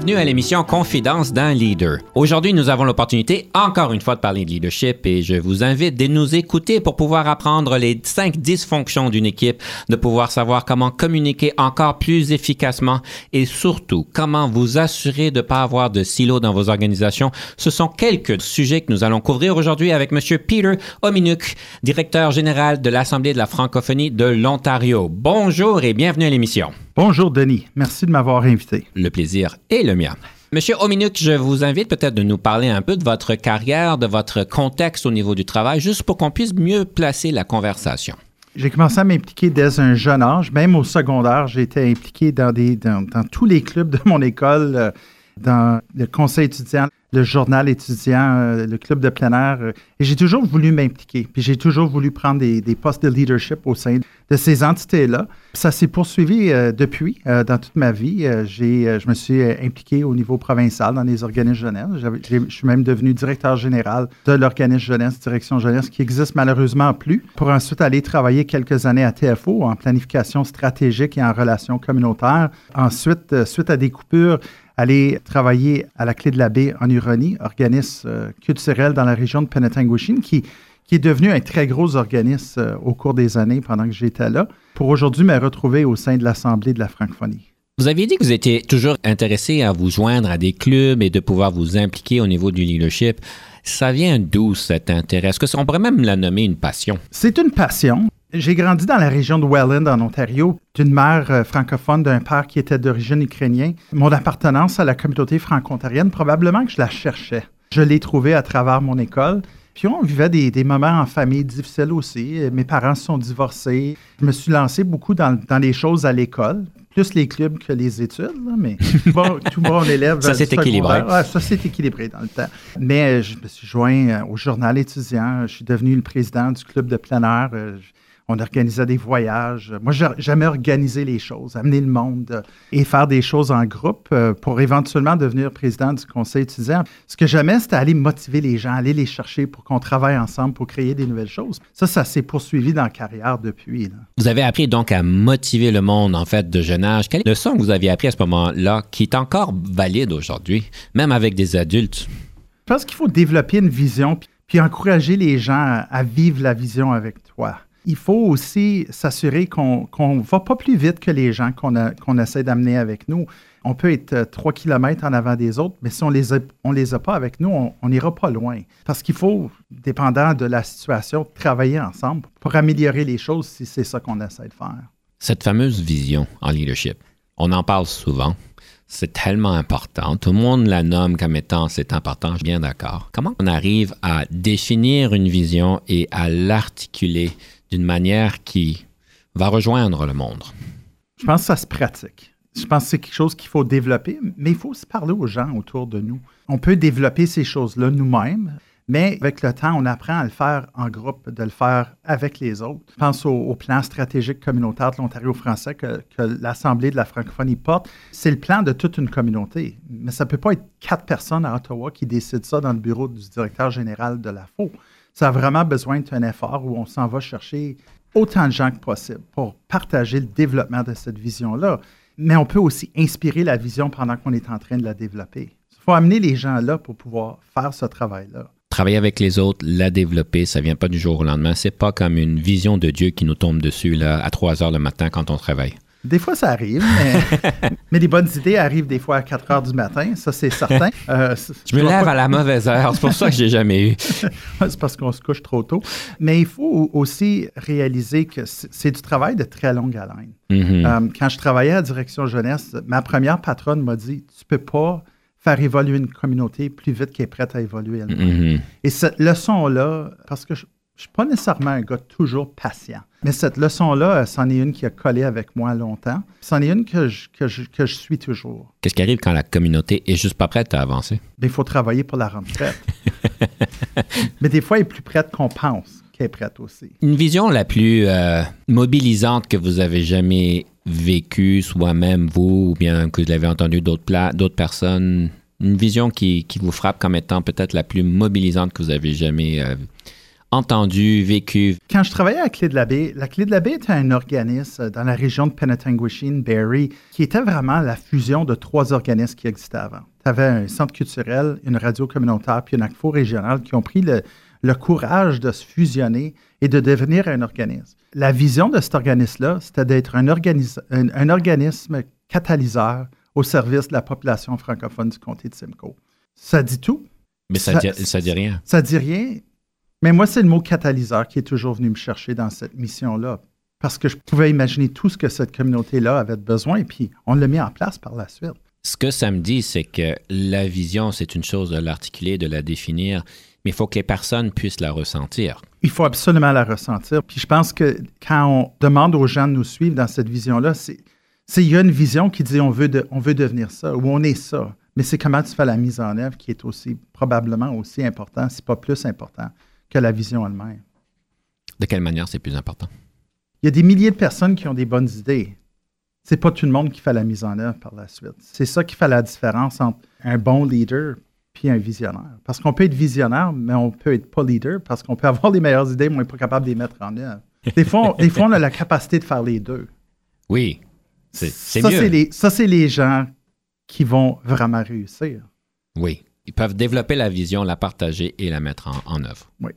Bienvenue à l'émission Confidence d'un leader. Aujourd'hui, nous avons l'opportunité encore une fois de parler de leadership et je vous invite de nous écouter pour pouvoir apprendre les 5 dysfonctions d'une équipe, de pouvoir savoir comment communiquer encore plus efficacement et surtout comment vous assurer de ne pas avoir de silos dans vos organisations. Ce sont quelques sujets que nous allons couvrir aujourd'hui avec Monsieur Peter Ominuk, directeur général de l'Assemblée de la francophonie de l'Ontario. Bonjour et bienvenue à l'émission. Bonjour Denis, merci de m'avoir invité. Le plaisir est le mien. Monsieur Ominuk, je vous invite peut-être de nous parler un peu de votre carrière, de votre contexte au niveau du travail, juste pour qu'on puisse mieux placer la conversation. J'ai commencé à m'impliquer dès un jeune âge, même au secondaire, j'ai été impliqué dans, des, dans, dans, tous les clubs de mon école, euh, dans le conseil étudiant, le journal étudiant, euh, le club de plein air. euh, et j'ai toujours voulu m'impliquer. Puis j'ai toujours voulu prendre des, postes de leadership au sein de ces entités-là. Ça s'est poursuivi euh, depuis, dans toute ma vie. J'ai, je me suis impliqué au niveau provincial dans les organismes jeunesse. Je suis même devenu directeur général de l'organisme jeunesse, direction jeunesse, qui existe malheureusement plus, pour ensuite aller travailler quelques années à TFO en planification stratégique et en relations communautaires. Ensuite, suite à des coupures, aller travailler à la Clé de la Baie en Huronie, organisme euh, culturel dans la région de Penetanguishene, qui, qui est devenu un très gros organisme euh, au cours des années pendant que j'étais là, pour aujourd'hui me retrouver au sein de l'Assemblée de la francophonie. Vous aviez dit que vous étiez toujours intéressé à vous joindre à des clubs et de pouvoir vous impliquer au niveau du leadership. Ça vient d'où cet intérêt? Est-ce qu'on pourrait même la nommer une passion? C'est une passion. J'ai grandi dans la région de Welland, en Ontario, d'une mère euh, francophone, d'un père qui était d'origine ukrainienne. Mon appartenance à la communauté franco-ontarienne, probablement que je la cherchais. Je l'ai trouvée à travers mon école. Puis on vivait des, des moments en famille difficiles aussi. Mes parents se sont divorcés. Je me suis lancé beaucoup dans, dans les choses à l'école, plus les clubs que les études, là, mais bon, tout bon élève. Ça, c'est équilibré. Ouais, ça, c'est équilibré dans le temps. Mais euh, je me suis joint euh, au journal étudiant. Je suis devenu le président du club de plein air. Euh, on organisait des voyages. Moi, j'ai jamais organisé les choses, amener le monde euh, et faire des choses en groupe euh, pour éventuellement devenir président du conseil étudiant. Ce que j'aimais, c'était aller motiver les gens, aller les chercher pour qu'on travaille ensemble pour créer des nouvelles choses. Ça, ça s'est poursuivi dans la carrière depuis. là. Vous avez appris donc à motiver le monde, en fait, de jeune âge. Quelle leçon que vous aviez appris à ce moment-là qui est encore valide aujourd'hui, même avec des adultes? Je pense qu'il faut développer une vision puis, encourager les gens à vivre la vision avec toi. Il faut aussi s'assurer qu'on ne va pas plus vite que les gens qu'on essaie d'amener avec nous. On peut être euh, trois kilomètres en avant des autres, mais si on les a, on les a pas avec nous, on n'ira pas loin. Parce qu'il faut, dépendant de la situation, travailler ensemble pour améliorer les choses si c'est ça qu'on essaie de faire. Cette fameuse vision en leadership, on en parle souvent. C'est tellement important. Tout le monde la nomme comme étant c'est important, je suis bien d'accord. Comment on arrive à définir une vision et à l'articuler d'une manière qui va rejoindre le monde? Je pense que ça se pratique. Je pense que c'est quelque chose qu'il faut développer, mais il faut aussi parler aux gens autour de nous. On peut développer ces choses-là nous-mêmes, mais avec le temps, on apprend à le faire en groupe, de le faire avec les autres. Je pense au, plan stratégique communautaire de l'Ontario français que, que l'Assemblée de la francophonie porte. C'est le plan de toute une communauté, mais ça ne peut pas être quatre personnes à Ottawa qui décident ça dans le bureau du directeur général de la FO. Ça a vraiment besoin d'un effort où on s'en va chercher autant de gens que possible pour partager le développement de cette vision-là. Mais on peut aussi inspirer la vision pendant qu'on est en train de la développer. Il faut amener les gens là pour pouvoir faire ce travail-là. Travailler avec les autres, la développer, ça vient pas du jour au lendemain. C'est pas comme une vision de Dieu qui nous tombe dessus là, à 3 heures le matin quand on travaille. Des fois, ça arrive, mais, mais les bonnes idées arrivent des fois à 4 heures du matin, ça c'est certain. Euh, je me lève à la mauvaise heure, c'est pour ça que je n'ai jamais eu. c'est parce qu'on se couche trop tôt. Mais il faut aussi réaliser que c'est du travail de très longue haleine. Mm-hmm. Euh, quand je travaillais à Direction Jeunesse, ma première patronne m'a dit Tu peux pas faire évoluer une communauté plus vite qu'elle est prête à évoluer elle-même. Mm-hmm. Et cette leçon-là, parce que je je suis pas nécessairement un gars toujours patient. Mais cette leçon-là, c'en est une qui a collé avec moi longtemps. C'en est une que je, que je, suis toujours. Qu'est-ce qui arrive quand la communauté est juste pas prête à avancer? Ben, il faut travailler pour la rendre prête. Mais des fois, elle est plus prête qu'on pense qu'elle est prête aussi. Une vision la plus euh, mobilisante que vous avez jamais vécue, soit même vous, ou bien que vous l'avez entendu d'autres, d'autres personnes, une vision qui, qui, vous frappe comme étant peut-être la plus mobilisante que vous avez jamais euh, entendu, vécu? Quand je travaillais à Clé de la Baie, la Clé de la Baie était un organisme dans la région de Penetanguishene, Barrie, qui était vraiment la fusion de trois organismes qui existaient avant. Tu avais un centre culturel, une radio communautaire, puis une ACFO régionale qui ont pris le, courage de se fusionner et de devenir un organisme. La vision de cet organisme-là, c'était d'être un, un, organisme catalyseur au service de la population francophone du comté de Simcoe. Ça dit tout. Mais ça, ça, dit, ça dit rien. Ça dit rien, mais moi, c'est le mot catalyseur qui est toujours venu me chercher dans cette mission-là. Parce que je pouvais imaginer tout ce que cette communauté-là avait besoin, et puis on l'a mis en place par la suite. Ce que ça me dit, c'est que la vision, c'est une chose de l'articuler, de la définir, mais il faut que les personnes puissent la ressentir. Il faut absolument la ressentir. Puis je pense que quand on demande aux gens de nous suivre dans cette vision-là, c'est il y a une vision qui dit on veut, on veut devenir ça ou on est ça. Mais c'est comment tu fais la mise en œuvre qui est aussi probablement aussi important, si pas plus important que la vision elle-même. De quelle manière c'est plus important? Il y a des milliers de personnes qui ont des bonnes idées. C'est pas tout le monde qui fait la mise en œuvre par la suite. C'est ça qui fait la différence entre un bon leader puis un visionnaire. Parce qu'on peut être visionnaire, mais on peut être pas leader parce qu'on peut avoir les meilleures idées, mais on n'est pas capable de les mettre en œuvre. Des fois, on, des fois, on a la capacité de faire les deux. Oui, c'est mieux. Les, ça, c'est les gens qui vont vraiment réussir. Oui. Ils peuvent développer la vision, la partager et la mettre en, œuvre. Oui,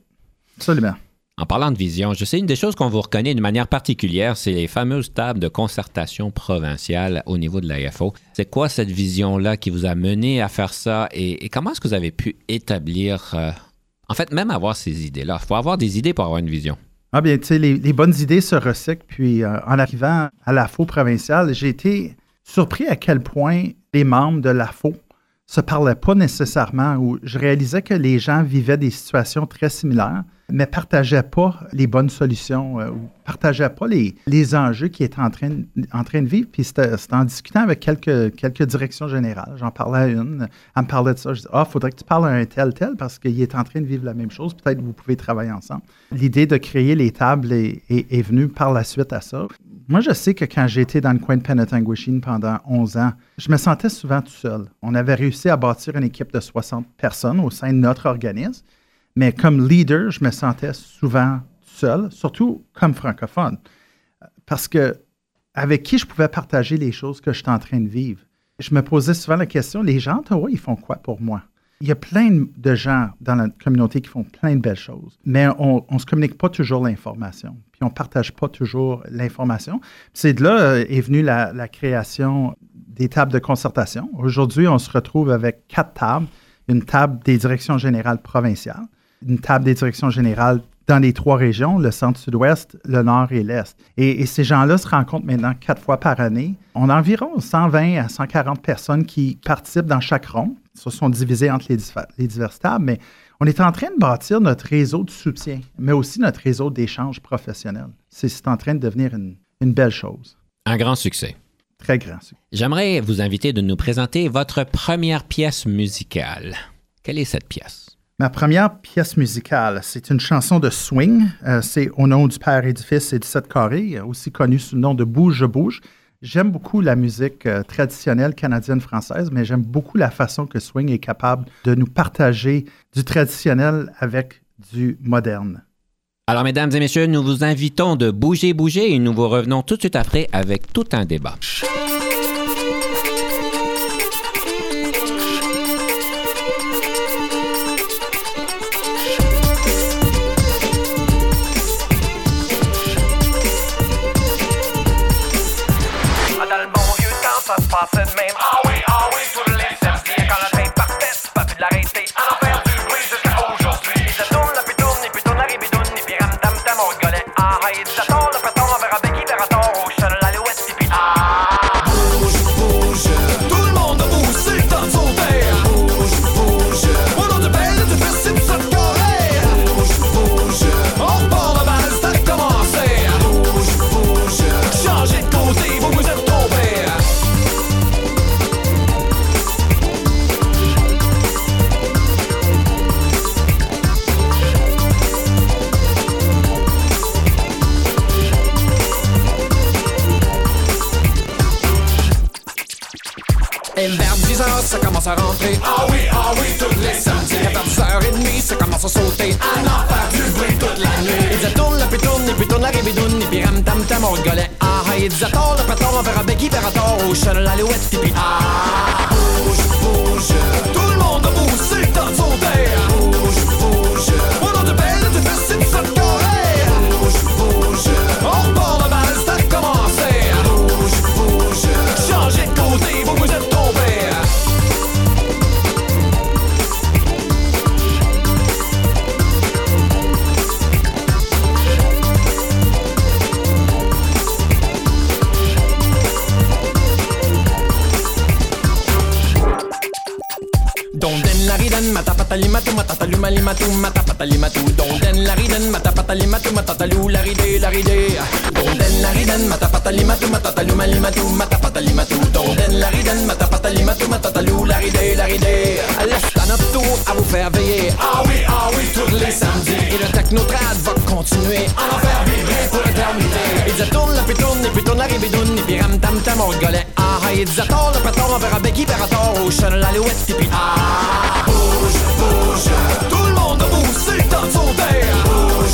absolument. En parlant de vision, je sais une des choses qu'on vous reconnaît de manière particulière, c'est les fameuses tables de concertation provinciale au niveau de l'AFO. C'est quoi cette vision-là qui vous a mené à faire ça et, comment est-ce que vous avez pu établir, euh, en fait, même avoir ces idées-là? Il faut avoir des idées pour avoir une vision. Ah bien, tu sais, les, bonnes idées se recyclent. Puis euh, en arrivant à l'AFO provinciale, j'ai été surpris à quel point les membres de l'AFO se parlaient pas nécessairement, où je réalisais que les gens vivaient des situations très similaires, mais partageaient pas les bonnes solutions, euh, ou partageaient pas les, les enjeux qu'ils étaient en train, en train de vivre. Puis c'était en discutant avec quelques, quelques directions générales. J'en parlais à une, elle me parlait de ça. Je dis, ah, faudrait que tu parles à un tel, tel, parce qu'il est en train de vivre la même chose. Peut-être que vous pouvez travailler ensemble. L'idée de créer les tables est, est, est venue par la suite à ça moi, je sais que quand j'étais dans le coin de Penetanguishene pendant 11 ans, je me sentais souvent tout seul. On avait réussi à bâtir une équipe de 60 personnes au sein de notre organisme, mais comme leader, je me sentais souvent seul, surtout comme francophone, parce que avec qui je pouvais partager les choses que j'étais en train de vivre. Je me posais souvent la question, les gens Ottawa, ils font quoi pour moi? Il y a plein de gens dans la communauté qui font plein de belles choses, mais on ne se communique pas toujours l'information on ne partage pas toujours l'information. C'est de là euh, est venue la, création des tables de concertation. Aujourd'hui, on se retrouve avec quatre tables. Une table des directions générales provinciales, une table des directions générales dans les trois régions, le centre-sud-ouest, le nord et l'est. Et, ces gens-là se rencontrent maintenant quatre fois par année. On a environ 120 à 140 personnes qui participent dans chaque ronde. Ce sont divisés entre les, les diverses tables, mais on est en train de bâtir notre réseau de soutien, mais aussi notre réseau d'échange professionnel. C'est en train de devenir une, belle chose. Un grand succès. Très grand succès. J'aimerais vous inviter de nous présenter votre première pièce musicale. Quelle est cette pièce? Ma première pièce musicale, c'est une chanson de swing. Euh, c'est Au nom du Père et du Fils et du Sept Carrés, aussi connu sous le nom de Bouge, bouge. J'aime beaucoup la musique euh, traditionnelle canadienne-française, mais j'aime beaucoup la façon que Swing est capable de nous partager du traditionnel avec du moderne. Alors, mesdames et messieurs, nous vous invitons de bouger, bouger et nous vous revenons tout de suite après avec tout un débat. boss and main Ah, il disait tort, le pétard, on verra Becky, Perator, au chat, l'alouette, et puis ah, matapatali matu, matatalu la ride, la ride. Donden la riden, matapatali matu, matatalu malimatu, matapatali matu. Donden la riden, matapatali matu, matatalu la ride, la ride. Laisse notre tour à vous faire veiller. Ah oui, ah oui, tous les samedis. Et le technotrad va continuer à en faire vibrer pour l'éternité. Il disait tourne la puis tourne, et puis tourne la ribidoune, et puis ram tam tam, on rigolait. Ah, ah, il disait tort, le pétard, on verra Becky, Perator, au chat, l'alouette, et puis ah, bouge, bouge. Tout le monde bouge, c'est le temps de sauter. Bouge.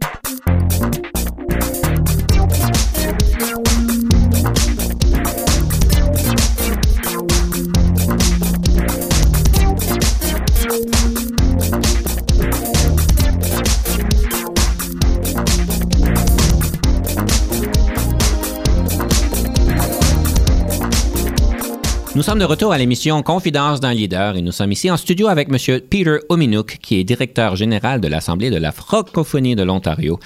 Nous sommes de retour à l'émission Confidence d'un leader et nous sommes ici en studio avec M. Peter Ominuk, qui est directeur général de l'Assemblée de la francophonie de l'Ontario.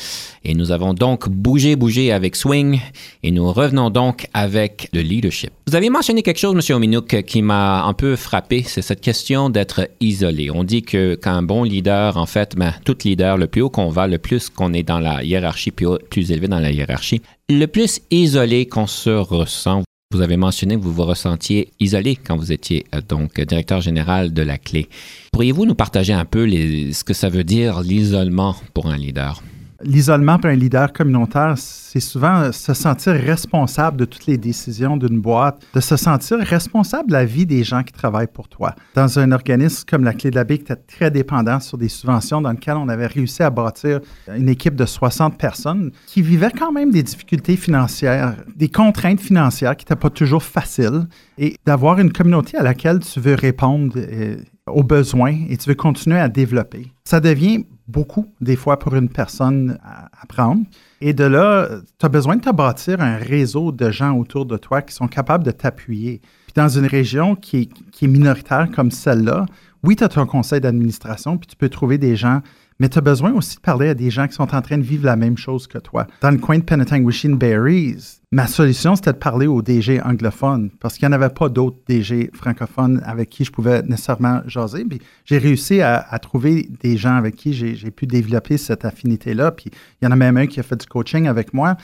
Et nous avons donc bougé, bougé avec Swing et nous revenons donc avec le leadership. Vous avez mentionné quelque chose, M. Ominuk, qui m'a un peu frappé, c'est cette question d'être isolé. On dit que qu'un bon leader, en fait, ben, tout leader, le plus haut qu'on va, le plus qu'on est dans la hiérarchie, plus, plus élevé dans la hiérarchie, le plus isolé qu'on se ressent, vous avez mentionné que vous vous ressentiez isolé quand vous étiez euh, donc directeur général de la clé. Pourriez-vous nous partager un peu ce que ça veut dire l'isolement pour un leader? L'isolement pour un leader communautaire, c'est souvent se sentir responsable de toutes les décisions d'une boîte, de se sentir responsable de la vie des gens qui travaillent pour toi. Dans un organisme comme la Clé de la Baie, qui était très dépendant sur des subventions dans lequel on avait réussi à bâtir une équipe de 60 personnes qui vivaient quand même des difficultés financières, des contraintes financières qui n'étaient pas toujours faciles, et d'avoir une communauté à laquelle tu veux répondre euh, aux besoins et tu veux continuer à développer. Ça devient beaucoup, des fois, pour une personne à, prendre. Et de là, tu as besoin de te bâtir un réseau de gens autour de toi qui sont capables de t'appuyer. Puis dans une région qui est, qui est minoritaire comme celle-là, oui, tu as ton conseil d'administration, puis tu peux trouver des gens, mais tu as besoin aussi de parler à des gens qui sont en train de vivre la même chose que toi. Dans le coin de Penetanguishene Berries, ma solution, c'était de parler aux DG anglophones, parce qu'il n'y en avait pas d'autres DG francophones avec qui je pouvais nécessairement jaser. J'ai réussi à, trouver des gens avec qui j'ai j'ai pu développer cette affinité-là. Puis il y en a même un qui a fait du coaching avec moi.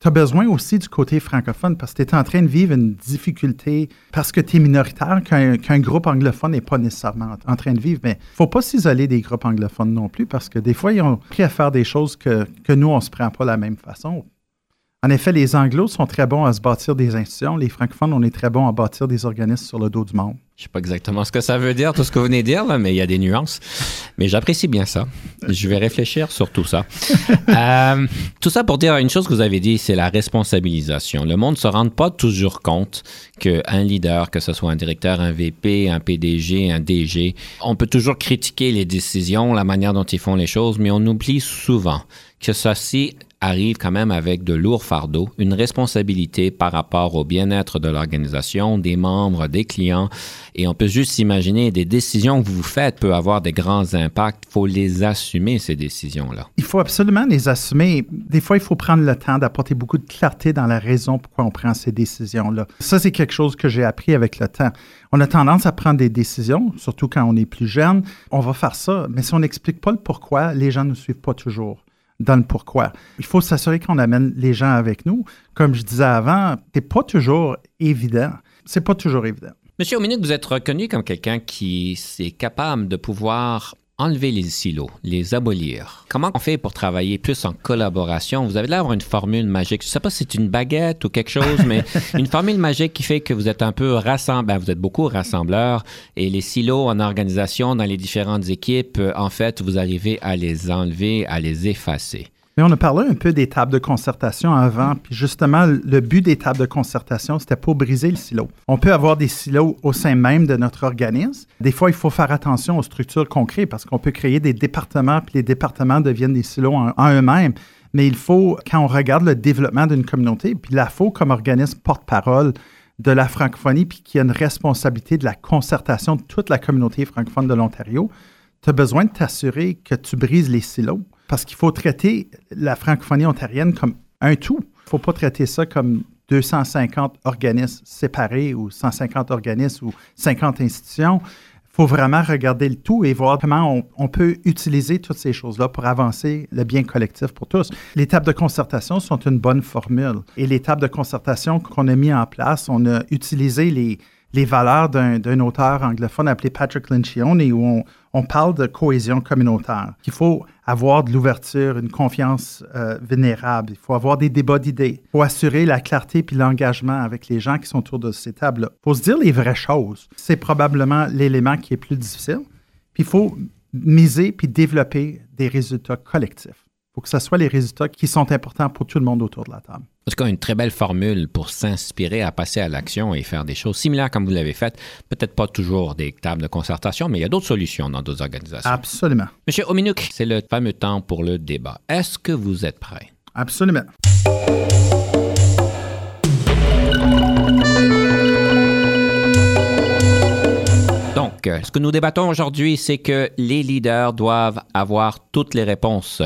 Tu as besoin aussi du côté francophone parce que tu es en train de vivre une difficulté parce que tu es minoritaire qu'un groupe anglophone n'est pas nécessairement en train de vivre. Mais il faut pas s'isoler des groupes anglophones non plus parce que des fois, ils ont pris à faire des choses que, que nous, on se prend pas la même façon. En effet, les Anglos sont très bons à se bâtir des institutions. Les francophones, on est très bons à bâtir des organismes sur le dos du monde. Je sais pas exactement ce que ça veut dire, tout ce que vous venez de dire, mais il y a des nuances. Mais j'apprécie bien ça. Je vais réfléchir sur tout ça. Euh, tout ça pour dire une chose que vous avez dit, c'est la responsabilisation. Le monde ne se rend pas toujours compte qu'un leader, que ce soit un directeur, un VP, un PDG, un DG, on peut toujours critiquer les décisions, la manière dont ils font les choses, mais on oublie souvent que ceci arrive quand même avec de lourds fardeaux, une responsabilité par rapport au bien-être de l'organisation, des membres, des clients. Et on peut juste s'imaginer des décisions que vous faites peuvent avoir des grands impacts. Il faut les assumer, ces décisions-là. Il faut absolument les assumer. Des fois, il faut prendre le temps d'apporter beaucoup de clarté dans la raison pourquoi on prend ces décisions-là. Ça, c'est quelque chose que j'ai appris avec le temps. On a tendance à prendre des décisions, surtout quand on est plus jeune. On va faire ça, mais si on n'explique pas le pourquoi, les gens ne suivent pas toujours dans le pourquoi. Il faut s'assurer qu'on amène les gens avec nous. Comme je disais avant, c'est pas toujours évident. C'est pas toujours évident. Monsieur Ominique, vous êtes reconnu comme quelqu'un qui est capable de pouvoir enlever les silos, les abolir. Comment on fait pour travailler plus en collaboration? Vous avez l'air d'avoir une formule magique. Je ne sais pas si c'est une baguette ou quelque chose, mais une formule magique qui fait que vous êtes un peu rassembleur, ben, vous êtes beaucoup rassembleurs et les silos en organisation dans les différentes équipes, euh, en fait, vous arrivez à les enlever, à les effacer. Mais on a parlé un peu des tables de concertation avant, puis justement, le but des tables de concertation, c'était pour briser le silo. On peut avoir des silos au sein même de notre organisme. Des fois, il faut faire attention aux structures concrètes parce qu'on peut créer des départements, puis les départements deviennent des silos en, eux-mêmes. Mais il faut, quand on regarde le développement d'une communauté, puis la FO comme organisme porte-parole de la francophonie, puis qui a une responsabilité de la concertation de toute la communauté francophone de l'Ontario, tu as besoin de t'assurer que tu brises les silos parce qu'il faut traiter la francophonie ontarienne comme un tout. Il ne faut pas traiter ça comme 250 organismes séparés ou 150 organismes ou 50 institutions. Il faut vraiment regarder le tout et voir comment on, peut utiliser toutes ces choses-là pour avancer le bien collectif pour tous. Les tables de concertation sont une bonne formule. Et les tables de concertation qu'on a mis en place, on a utilisé les, les valeurs d'un auteur anglophone appelé Patrick Lencioni, où on, parle de cohésion communautaire. Il faut avoir de l'ouverture, une confiance euh, vénérable. Il faut avoir des débats d'idées. Il faut assurer la clarté puis l'engagement avec les gens qui sont autour de ces tables-là. Il faut se dire les vraies choses. C'est probablement l'élément qui est plus difficile. Puis il faut miser puis développer des résultats collectifs faut que ce soit les résultats qui sont importants pour tout le monde autour de la table. En tout cas, une très belle formule pour s'inspirer à passer à l'action et faire des choses similaires comme vous l'avez fait. Peut-être pas toujours des tables de concertation, mais il y a d'autres solutions dans d'autres organisations. Absolument. Monsieur Ominuk, c'est le fameux temps pour le débat. Est-ce que vous êtes prêt? Absolument. Donc, ce que nous débattons aujourd'hui, c'est que les leaders doivent avoir toutes les réponses.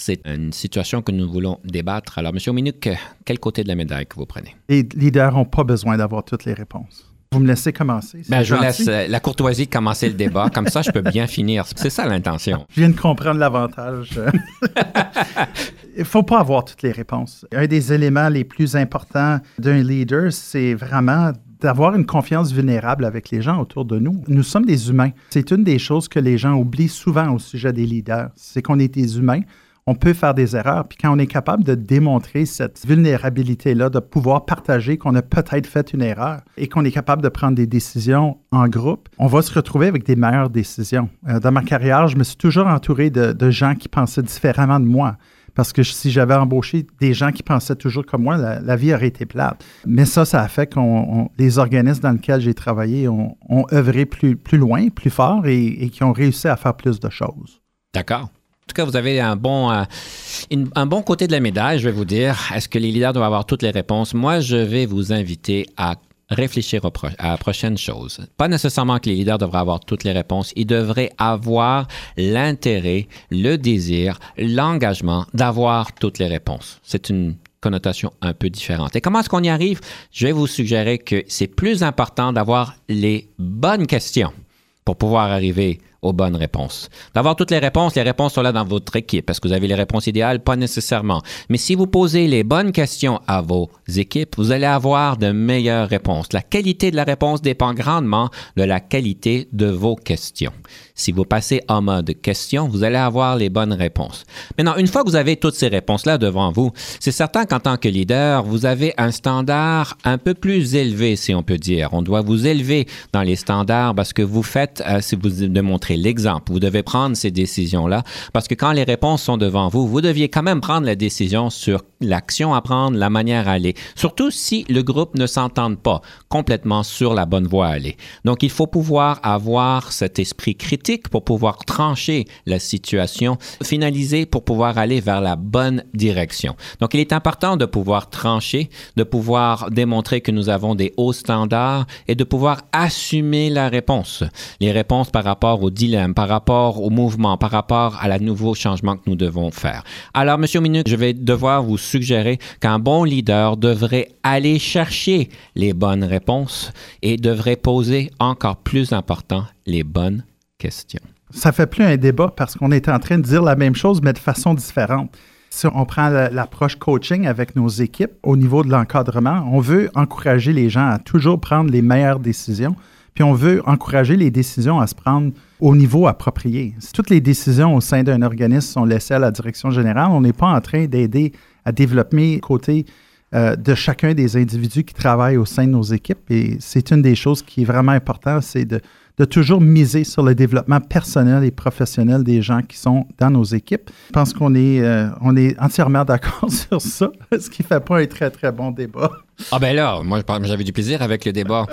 C'est une situation que nous voulons débattre. Alors, M. Minuk, quel côté de la médaille que vous prenez? Les leaders n'ont pas besoin d'avoir toutes les réponses. Vous me laissez commencer. Ben, je laisse euh, la courtoisie de commencer le débat. Comme ça, je peux bien finir. C'est ça l'intention. Je viens de comprendre l'avantage. Il ne faut pas avoir toutes les réponses. Un des éléments les plus importants d'un leader, c'est vraiment d'avoir une confiance vulnérable avec les gens autour de nous. Nous sommes des humains. C'est une des choses que les gens oublient souvent au sujet des leaders. C'est qu'on est des humains on peut faire des erreurs. Puis quand on est capable de démontrer cette vulnérabilité-là, de pouvoir partager qu'on a peut-être fait une erreur et qu'on est capable de prendre des décisions en groupe, on va se retrouver avec des meilleures décisions. Euh, dans ma carrière, je me suis toujours entouré de, gens qui pensaient différemment de moi. Parce que si j'avais embauché des gens qui pensaient toujours comme moi, la, vie aurait été plate. Mais ça, ça a fait que les organismes dans lesquels j'ai travaillé ont, œuvré plus, plus loin, plus fort et, et qui ont réussi à faire plus de choses. D'accord. En tout cas, vous avez un bon, euh, un bon côté de la médaille, je vais vous dire. Est-ce que les leaders doivent avoir toutes les réponses? Moi, je vais vous inviter à réfléchir à la prochaine chose. Pas nécessairement que les leaders devraient avoir toutes les réponses. Ils devraient avoir l'intérêt, le désir, l'engagement d'avoir toutes les réponses. C'est une connotation un peu différente. Et comment est-ce qu'on y arrive? Je vais vous suggérer que c'est plus important d'avoir les bonnes questions pour pouvoir arriver aux bonnes réponses. D'avoir toutes les réponses, les réponses sont là dans votre équipe. Parce que vous avez les réponses idéales? Pas nécessairement. Mais si vous posez les bonnes questions à vos équipes, vous allez avoir de meilleures réponses. La qualité de la réponse dépend grandement de la qualité de vos questions. Si vous passez en mode question, vous allez avoir les bonnes réponses. Maintenant, une fois que vous avez toutes ces réponses-là devant vous, c'est certain qu'en tant que leader, vous avez un standard un peu plus élevé, si on peut dire. On doit vous élever dans les standards parce que vous faites, euh, si vous démontrez l'exemple, vous devez prendre ces décisions-là parce que quand les réponses sont devant vous, vous deviez quand même prendre la décision sur l'action à prendre, la manière à aller. Surtout si le groupe ne s'entende pas complètement sur la bonne voie à aller. Donc, il faut pouvoir avoir cet esprit critique pour pouvoir trancher la situation, finaliser pour pouvoir aller vers la bonne direction. Donc, il est important de pouvoir trancher, de pouvoir démontrer que nous avons des hauts standards et de pouvoir assumer la réponse. Les réponses par rapport au dilemme, par rapport au mouvement, par rapport à la nouveau changement que nous devons faire. Alors, Monsieur Minute, je vais devoir vous suggérer qu'un bon leader devrait aller chercher les bonnes réponses et devrait poser encore plus important les bonnes questions. Ça fait plus un débat parce qu'on est en train de dire la même chose, mais de façon différente. Si on prend l'approche coaching avec nos équipes au niveau de l'encadrement, on veut encourager les gens à toujours prendre les meilleures décisions, on veut encourager les décisions à se prendre au niveau approprié. Toutes les décisions au sein d'un organisme sont laissées à la direction générale, on n'est pas en train d'aider à développer côté euh, de chacun des individus qui travaillent au sein de nos équipes. Et c'est une des choses qui est vraiment importante, c'est de, toujours miser sur le développement personnel et professionnel des gens qui sont dans nos équipes. Je pense qu'on est, euh, est entièrement d'accord sur ça, ce qui fait pas un très, très bon débat. Ah ben là, moi j'avais du plaisir avec le débat.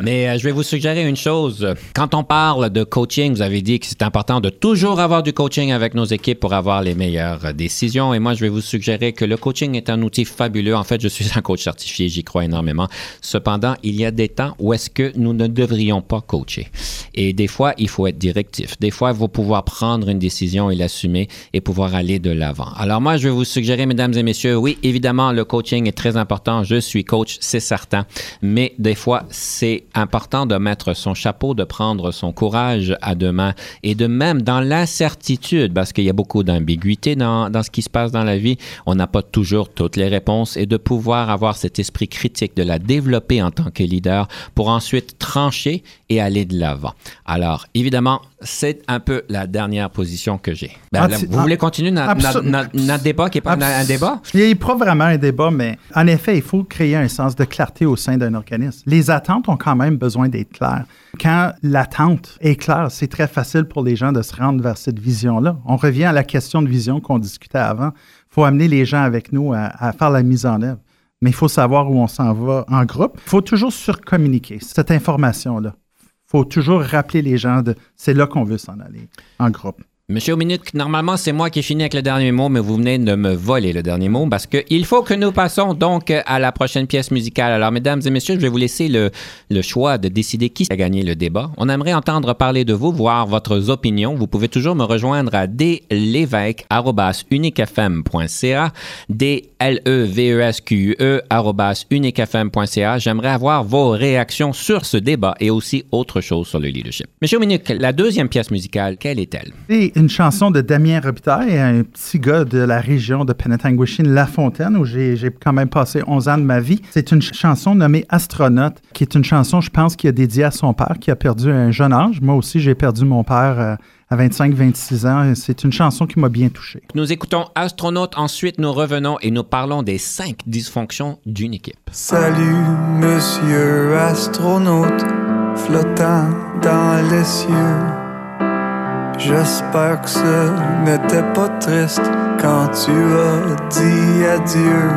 Mais euh, je vais vous suggérer une chose. Quand on parle de coaching, vous avez dit que c'est important de toujours avoir du coaching avec nos équipes pour avoir les meilleures décisions. Et moi, je vais vous suggérer que le coaching est un outil fabuleux. En fait, je suis un coach certifié, j'y crois énormément. Cependant, il y a des temps où est-ce que nous ne devrions pas coacher. Et des fois, il faut être directif. Des fois, il faut pouvoir prendre une décision et l'assumer et pouvoir aller de l'avant. Alors moi, je vais vous suggérer, mesdames et messieurs, oui, évidemment, le coaching est très important. Je suis coach, c'est certain. Mais des fois, c'est important de mettre son chapeau, de prendre son courage à deux mains et de même dans l'incertitude, parce qu'il y a beaucoup d'ambiguïté dans, dans ce qui se passe dans la vie. On n'a pas toujours toutes les réponses et de pouvoir avoir cet esprit critique, de la développer en tant que leader pour ensuite trancher et aller de l'avant. Alors, évidemment, c'est un peu la dernière position que j'ai. Ben, Ah, vous ah, voulez continuer notre, débat qui n'est pas un- un débat? Il n'y a pas vraiment un débat, mais en effet, il faut créer un sens de clarté au sein d'un organisme. Les attentes ont quand même besoin d'être claires. Quand l'attente est claire, c'est très facile pour les gens de se rendre vers cette vision-là. On revient à la question de vision qu'on discutait avant. Il faut amener les gens avec nous à, faire la mise en œuvre. Mais il faut savoir où on s'en va en groupe. Il faut toujours surcommuniquer cette information-là. Il faut toujours rappeler les gens de c'est là qu'on veut s'en aller en groupe. Monsieur Minute, normalement, c'est moi qui finis avec le dernier mot, mais vous venez de me voler le dernier mot parce qu'il faut que nous passons donc à la prochaine pièce musicale. Alors, mesdames et messieurs, je vais vous laisser le, choix de décider qui a gagné le débat. On aimerait entendre parler de vous, voir votre opinion. Vous pouvez toujours me rejoindre à dlevesque.unicfm.ca, d-l-e-v-e-s-q-u-e, unicfm.ca. J'aimerais avoir vos réactions sur ce débat et aussi autre chose sur le leadership. Monsieur Minute, la deuxième pièce musicale, quelle est-elle? Une chanson de Damien Robitaille, un petit gars de la région de Penetanguishene, La Fontaine, où j'ai j'ai quand même passé 11 ans de ma vie. C'est une ch- chanson nommée Astronaute, qui est une chanson, je pense, qui a dédiée à son père, qui a perdu un jeune âge. Moi aussi, j'ai perdu mon père euh, à 25-26 ans. et C'est une chanson qui m'a bien touché. Nous écoutons Astronaute, ensuite nous revenons et nous parlons des cinq dysfonctions d'une équipe. Salut, monsieur astronaute, flottant dans les cieux. J'espère que ce n'était pas triste quand tu as dit adieu.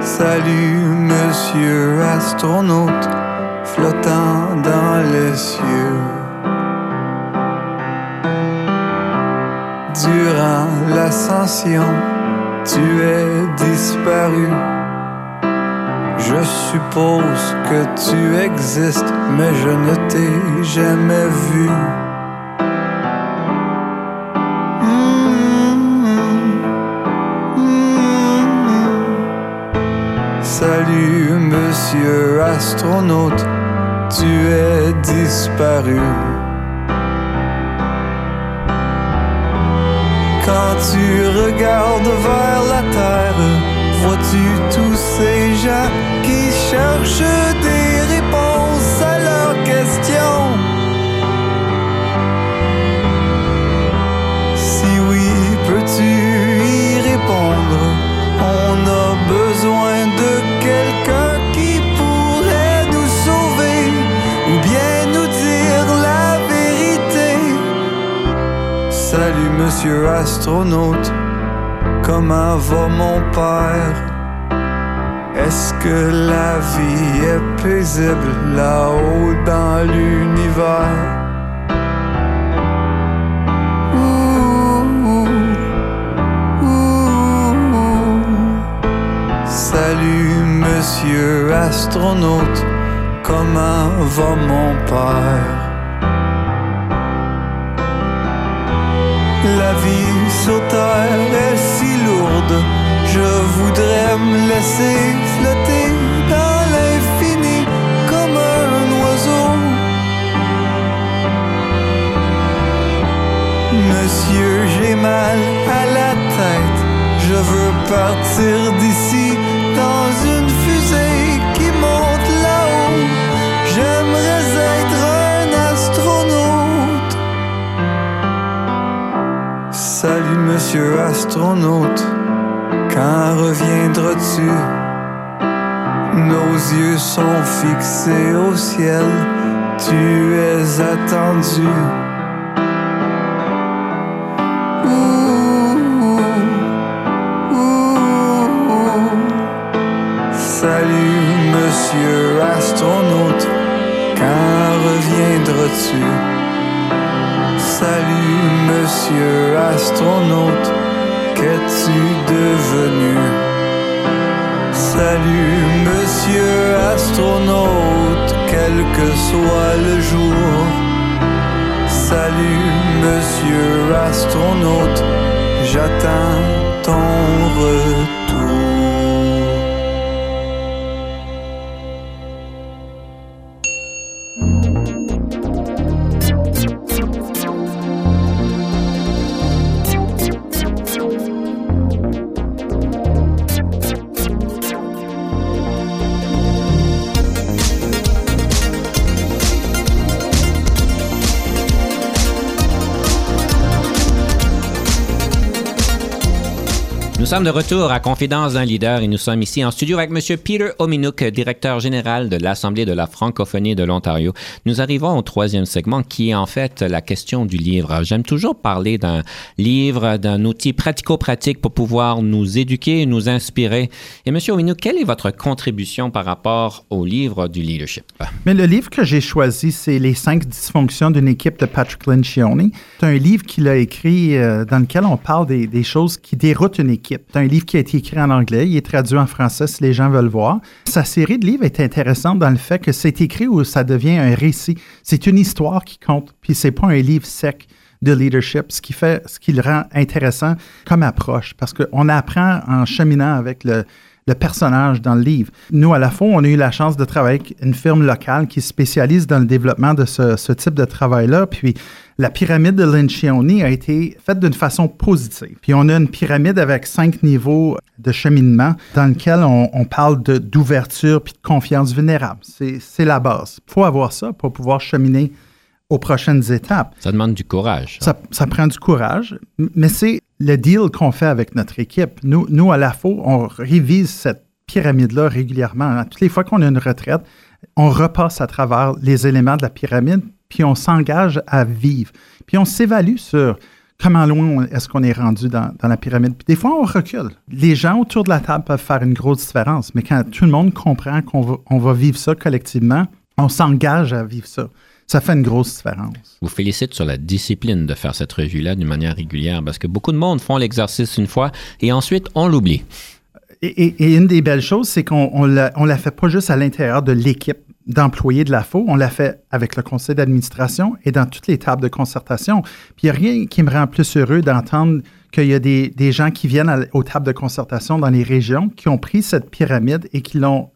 Salut, monsieur astronaute, flottant dans les cieux. Durant l'ascension, tu es disparu. Je suppose que tu existes, mais je ne t'ai jamais vu. astronaute, tu es disparu. Quand tu regardes vers vois-tu tous ces gens qui cherchent des réponses à leurs questions? Si oui, peux-tu y répondre? On a besoin de quelqu'un qui pourrait nous sauver ou bien nous dire la vérité. Salut monsieur astronaute, comment va mon père? Que la vie est paisible là-haut dans l'univers? Salut monsieur astronaute, comment va mon père? La vie sur terre est si lourde, je voudrais me laisser flotter dans l'infini comme un oiseau. Monsieur, j'ai mal à la tête, je veux partir d'ici dans une fusée qui monte là-haut. J'aimerais être un astronaute. Salut monsieur astronaute, quand reviendras-tu? Nos yeux sont fixés au ciel, tu es attendu. Salut monsieur astronaute, quand reviendras-tu? Salut monsieur astronaute, qu'es-tu devenu? Salut monsieur astronaute, quel que soit le jour. Salut monsieur astronaute, j'attends ton retour. Sommes de retour à Confidence d'un leader et nous sommes ici en studio avec M. Peter Ominouk, directeur général de l'Assemblée de la francophonie de l'Ontario. Nous arrivons au troisième segment qui est en fait la question du livre. J'aime toujours parler d'un livre, d'un outil pratico-pratique pour pouvoir nous éduquer, nous inspirer. Et M. Ominouk, quelle est votre contribution par rapport au livre du leadership? Mais le livre que j'ai choisi, c'est Les cinq dysfonctions d'une équipe de Patrick Lencioni. C'est un livre qu'il a écrit euh, dans lequel on parle des choses qui déroutent une équipe. C'est un livre qui a été écrit en anglais, il est traduit en français si les gens veulent voir. Sa série de livres est intéressante dans le fait que c'est écrit où ça devient un récit. C'est une histoire qui compte, puis c'est pas un livre sec de leadership, ce qui fait, ce qui le rend intéressant comme approche, parce qu'on apprend en cheminant avec le, le personnage dans le livre. Nous, à la fois, on a eu la chance de travailler avec une firme locale qui se spécialise dans le développement de ce, ce type de travail-là. Puis la pyramide de Lencioni a été faite d'une façon positive. Puis on a une pyramide avec cinq niveaux de cheminement dans lequel on, on parle d'ouverture puis de confiance vulnérable. C'est la base. Il faut avoir ça pour pouvoir cheminer aux prochaines étapes. Ça demande du courage. ça. Ça, ça prend du courage, mais c'est le deal qu'on fait avec notre équipe. Nous, nous à la FO, on révise cette pyramide-là régulièrement. Toutes les fois qu'on a une retraite, on repasse à travers les éléments de la pyramide, puis on s'engage à vivre. Puis on s'évalue sur comment loin est-ce qu'on est rendu dans, la pyramide. Puis des fois, on recule. Les gens autour de la table peuvent faire une grosse différence, mais quand tout le monde comprend qu'on va, va vivre ça collectivement, on s'engage à vivre ça. Ça fait une grosse différence. Je vous félicite sur la discipline de faire cette revue-là d'une manière régulière parce que beaucoup de monde font l'exercice une fois et ensuite on l'oublie. Et, et- et une des belles choses, c'est qu'on on la, on la fait pas juste à l'intérieur de l'équipe d'employés de la FO, on l'a fait avec le conseil d'administration et dans toutes les tables de concertation. Puis il n'y a rien qui me rend plus heureux d'entendre qu'il y a des, des gens qui viennent à- aux tables de concertation dans les régions qui ont pris cette pyramide et qui l'ont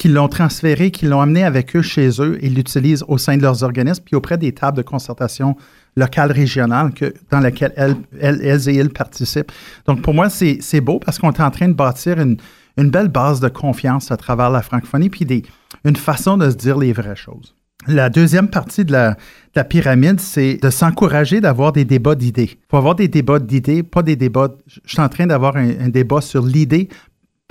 qui l'ont transféré, qui l'ont amené avec eux chez eux et l'utilisent au sein de leurs organismes, puis auprès des tables de concertation locales régionales que, dans lesquelles elles, elles, elles et ils participent. Donc, pour moi, c'est beau parce qu'on est en train de bâtir une, une belle base de confiance à travers la francophonie, puis des, une façon de se dire les vraies choses. La deuxième partie de la, la pyramide, c'est de s'encourager d'avoir des débats d'idées. Il faut avoir des débats d'idées, pas des débats. Je suis en train d'avoir un, un débat sur l'idée,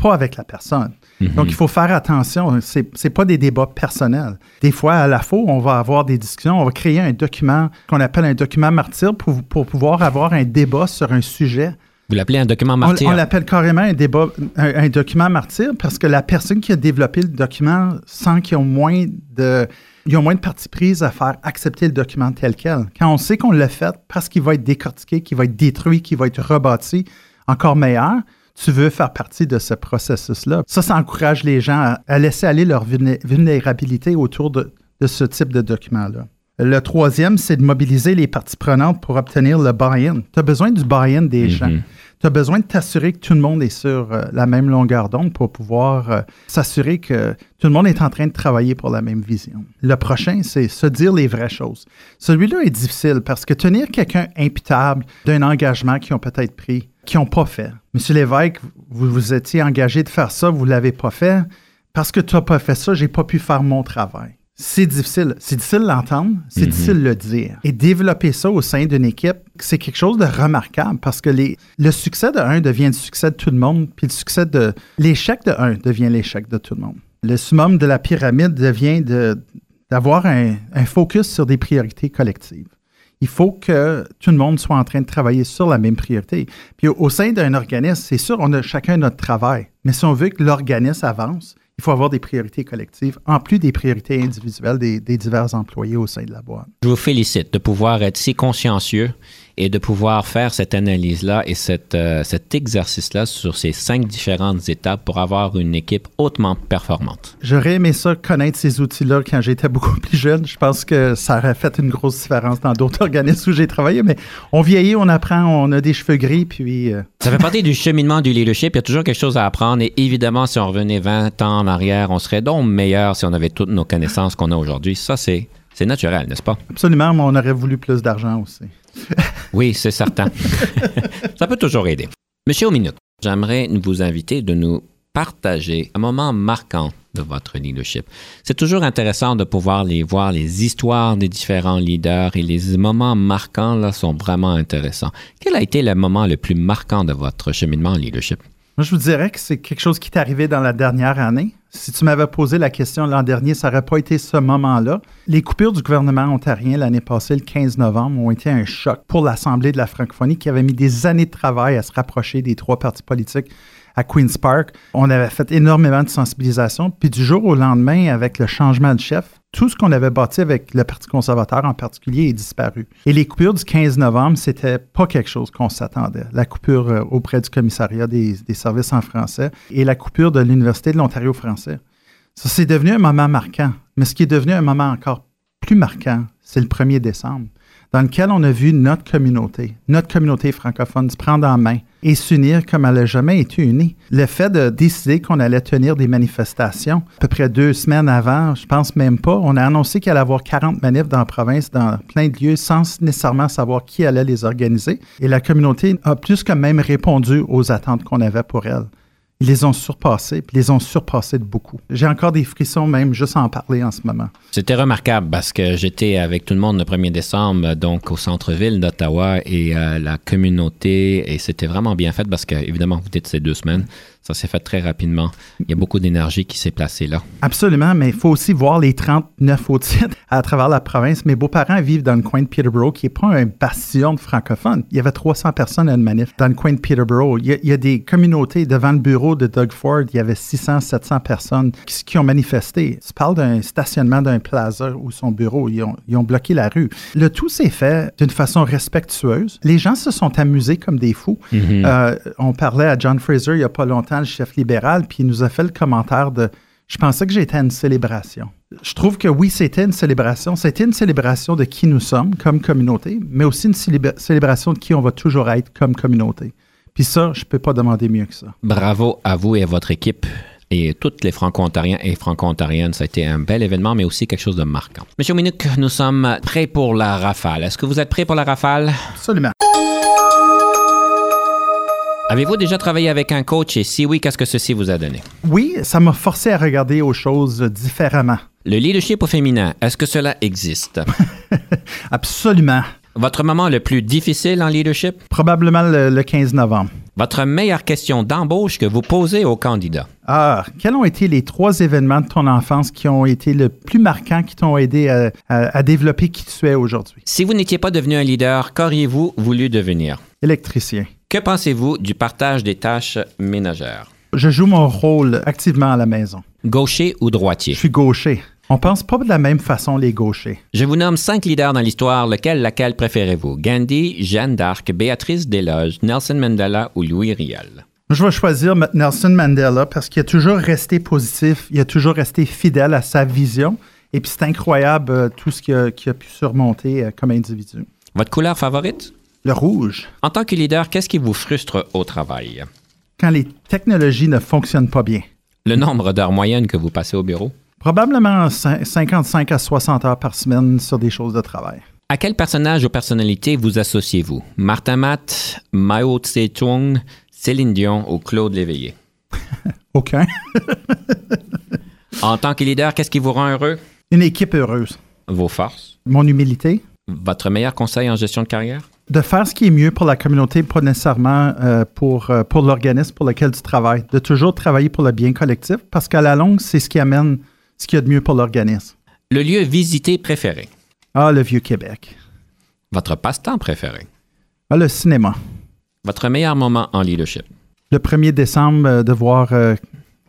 pas avec la personne. Donc, il faut faire attention. C'est n'est pas des débats personnels. Des fois, à la faux, on va avoir des discussions. On va créer un document qu'on appelle un document martyr pour, pour pouvoir avoir un débat sur un sujet. Vous l'appelez un document martyr. on l'appelle carrément un débat, un, un document martyr parce que la personne qui a développé le document sent qu'ils ont moins de, ils ont moins de partie prise à faire accepter le document tel quel. Quand on sait qu'on l'a fait parce qu'il va être décortiqué, qu'il va être détruit, qu'il va être rebâti encore meilleur, tu veux faire partie de ce processus-là. Ça, ça encourage les gens à, à laisser aller leur vulné- vulnérabilité autour de, de ce type de document-là. Le troisième, c'est de mobiliser les parties prenantes pour obtenir le buy-in. Tu as besoin du buy-in des gens. Tu as besoin de t'assurer que tout le monde est sur euh, la même longueur d'onde pour pouvoir euh, s'assurer que tout le monde est en train de travailler pour la même vision. Le prochain, c'est se dire les vraies choses. Celui-là est difficile parce que tenir quelqu'un imputable d'un engagement qu'ils ont peut-être pris, qu'ils n'ont pas fait. Monsieur Lévesque, vous vous étiez engagé de faire ça, vous ne l'avez pas fait. Parce que tu n'as pas fait ça, j'ai pas pu faire mon travail. C'est difficile. C'est difficile l'entendre, c'est difficile de le dire. Et développer ça au sein d'une équipe, c'est quelque chose de remarquable parce que les, le succès de un devient le succès de tout le monde, puis le succès de. L'échec de un devient l'échec de tout le monde. Le summum de la pyramide devient de- d'avoir un, un focus sur des priorités collectives. Il faut que tout le monde soit en train de travailler sur la même priorité. Puis au, sein d'un organisme, c'est sûr, on a chacun notre travail. Mais si on veut que l'organisme avance, il faut avoir des priorités collectives, en plus des priorités individuelles des, des divers employés au sein de la boîte. Je vous félicite de pouvoir être si consciencieux et de pouvoir faire cette analyse-là et cette, euh, cet exercice-là sur ces cinq différentes étapes pour avoir une équipe hautement performante. J'aurais aimé ça, connaître ces outils-là quand j'étais beaucoup plus jeune. Je pense que ça aurait fait une grosse différence dans d'autres organismes où j'ai travaillé. Mais on vieillit, on apprend, on a des cheveux gris, puis euh, Ça fait partie du cheminement du leadership. Il y a toujours quelque chose à apprendre. Et évidemment, si on revenait 20 ans en arrière, on serait donc meilleur si on avait toutes nos connaissances qu'on a aujourd'hui. Ça, c'est, c'est naturel, n'est-ce pas? absolument, mais on aurait voulu plus d'argent aussi. Oui, c'est certain. Ça peut toujours aider. Monsieur Ominut, j'aimerais vous inviter de nous partager un moment marquant de votre leadership. C'est toujours intéressant de pouvoir les voir, les histoires des différents leaders et les moments marquants là sont vraiment intéressants. Quel a été le moment le plus marquant de votre cheminement en leadership? Moi, je vous dirais que c'est quelque chose qui est arrivé dans la dernière année. Si tu m'avais posé la question l'an dernier, ça n'aurait pas été ce moment-là. Les coupures du gouvernement ontarien l'année passée, le 15 novembre, ont été un choc pour l'Assemblée de la francophonie qui avait mis des années de travail à se rapprocher des trois partis politiques à Queen's Park. On avait fait énormément de sensibilisation. Puis du jour au lendemain, avec le changement de chef, tout ce qu'on avait bâti avec le Parti conservateur en particulier est disparu. Et les coupures du 15 novembre, c'était pas quelque chose qu'on s'attendait. La coupure euh, auprès du commissariat des, services en français et la coupure de l'Université de l'Ontario français. Ça, c'est devenu un moment marquant. Mais ce qui est devenu un moment encore plus marquant, c'est le 1er décembre, dans lequel on a vu notre communauté, notre communauté francophone se prendre en main et s'unir comme elle n'a jamais été unie. Le fait de décider qu'on allait tenir des manifestations, à peu près deux semaines avant, je pense même pas, on a annoncé qu'il allait avoir 40 manifs dans la province, dans plein de lieux, sans nécessairement savoir qui allait les organiser. Et la communauté a plus que même répondu aux attentes qu'on avait pour elle. Ils les ont surpassés, puis les ont surpassés de beaucoup. J'ai encore des frissons même juste à en parler en ce moment. C'était remarquable parce que j'étais avec tout le monde le 1er décembre, donc au centre-ville d'Ottawa et euh, la communauté, et c'était vraiment bien fait parce que, évidemment, vous dites ces deux semaines, ça s'est fait très rapidement. Il y a beaucoup d'énergie qui s'est placée là. Absolument, mais il faut aussi voir les 39 autres sites à travers la province. Mes beaux-parents vivent dans le coin de Peterborough, qui n'est pas un bastion de francophones. Il y avait 300 personnes à une manif dans le coin de Peterborough. Il y a, il y a des communautés devant le bureau de Doug Ford, il y avait 600, 700 personnes qui, qui ont manifesté. Tu parles d'un stationnement d'un plaza ou son bureau. Ils ont, ils ont bloqué la rue. Le tout s'est fait d'une façon respectueuse. Les gens se sont amusés comme des fous. Euh, on parlait à John Fraser il n'y a pas longtemps, le chef libéral, puis il nous a fait le commentaire de je pensais que j'étais à une célébration. Je trouve que oui, c'était une célébration. C'était une célébration de qui nous sommes comme communauté, mais aussi une célébra- célébration de qui on va toujours être comme communauté. Puis ça, je peux pas demander mieux que ça. Bravo à vous et à votre équipe. et toutes les Franco-Ontariens et Franco-Ontariennes. Ça a été un bel événement, mais aussi quelque chose de marquant. Monsieur Minuk, nous sommes prêts pour la rafale. Est-ce que vous êtes prêts pour la rafale? Absolument. Avez-vous déjà travaillé avec un coach et si oui, qu'est-ce que ceci vous a donné? Oui, ça m'a forcé à regarder aux choses différemment. Le leadership au féminin, est-ce que cela existe? Absolument. Votre moment le plus difficile en leadership? Probablement le, le 15 novembre. Votre meilleure question d'embauche que vous posez aux candidats? Ah, quels ont été les trois événements de ton enfance qui ont été le plus marquants, qui t'ont aidé à, à- à développer qui tu es aujourd'hui? Si vous n'étiez pas devenu un leader, qu'auriez-vous voulu devenir? Électricien. Que pensez-vous du partage des tâches ménagères? Je joue mon rôle activement à la maison. Gaucher ou Je droitier? suis gaucher. On pense pas de la même façon, les gauchers. Je vous nomme cinq leaders dans l'histoire. Lequel, laquelle préférez-vous? Gandhi, Jeanne d'Arc, Béatrice Desloges, Nelson Mandela ou Louis Riel? Je vais choisir Nelson Mandela parce qu'il a toujours resté positif, il a toujours resté fidèle à sa vision. Et puis c'est incroyable euh, tout ce qu'il a, a pu surmonter euh, comme individu. Votre couleur favorite? Le rouge, En tant que leader, qu'est-ce qui vous frustre au travail? quand les technologies ne fonctionnent pas bien. Le nombre d'heures moyennes que vous passez au bureau? Probablement cin- 55 à 60 heures par semaine sur des choses de travail. À quel personnage ou personnalité vous associez-vous? Martin Matt, Mao Tse-tung, Céline Dion ou Claude Léveillé? Aucun. En tant que leader, qu'est-ce qui vous rend heureux? Une équipe heureuse. Vos forces? Mon humilité. Votre meilleur conseil en gestion de carrière? De faire ce qui est mieux pour la communauté, pas nécessairement euh, pour, euh, pour l'organisme pour lequel tu travailles. De toujours travailler pour le bien collectif parce qu'à la longue, c'est ce qui amène ce qu'il y a de mieux pour l'organisme. Le lieu visité préféré? Ah, le vieux Québec. Votre passe-temps préféré? Ah, le cinéma. Votre meilleur moment en leadership? Le 1er décembre, euh, de voir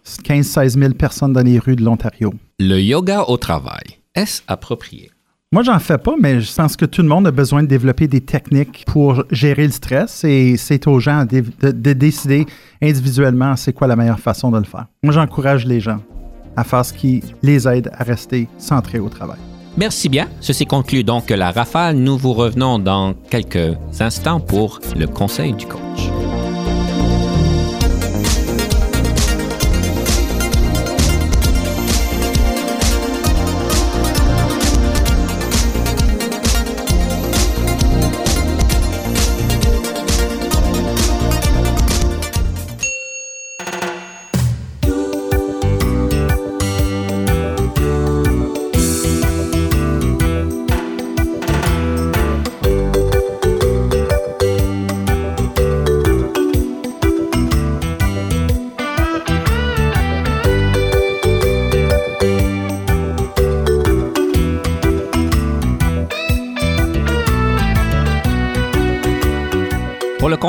15-16 000 personnes dans les rues de l'Ontario. Le yoga au travail. Est-ce approprié? Moi, j'en fais pas, mais je pense que tout le monde a besoin de développer des techniques pour gérer le stress et c'est aux gens de, de- de décider individuellement c'est quoi la meilleure façon de le faire. Moi, j'encourage les gens à faire ce qui les aide à rester centrés au travail. Merci bien. Ceci conclut donc la rafale. Nous vous revenons dans quelques instants pour le conseil du coach.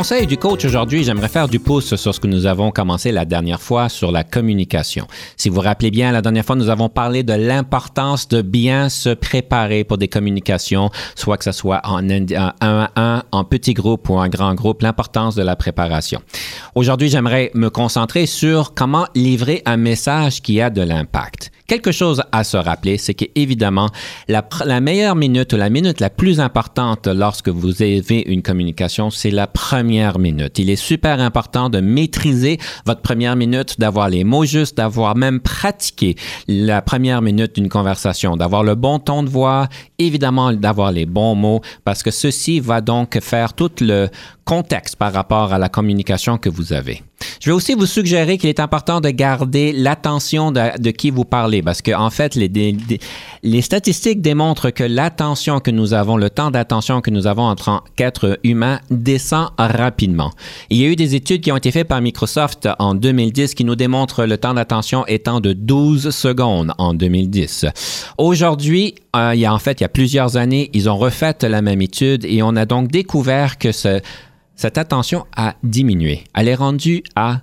Conseil du coach aujourd'hui, j'aimerais faire du pouce sur ce que nous avons commencé la dernière fois sur la communication. Si vous vous rappelez bien, la dernière fois, nous avons parlé de l'importance de bien se préparer pour des communications, soit que ce soit en un à un, en petit groupe ou en grand groupe, l'importance de la préparation. Aujourd'hui, j'aimerais me concentrer sur comment livrer un message qui a de l'impact. Quelque chose à se rappeler, c'est qu'évidemment, la, la meilleure minute ou la minute la plus importante lorsque vous avez une communication, c'est la première minute. Il est super important de maîtriser votre première minute, d'avoir les mots justes, d'avoir même pratiqué la première minute d'une conversation, d'avoir le bon ton de voix, évidemment d'avoir les bons mots, parce que ceci va donc faire tout le contexte par rapport à la communication que vous avez. Je vais aussi vous suggérer qu'il est important de garder l'attention de, qui vous parlez parce que en fait, les, statistiques démontrent que l'attention que nous avons, le temps d'attention que nous avons en tant qu'être humain descend rapidement. Il y a eu des études qui ont été faites par Microsoft en 2010 qui nous démontrent le temps d'attention étant de 12 secondes en 2010. Aujourd'hui, euh, il y a en fait, il y a plusieurs années, ils ont refait la même étude et on a donc découvert que ce, cette attention a diminué. Elle est rendue à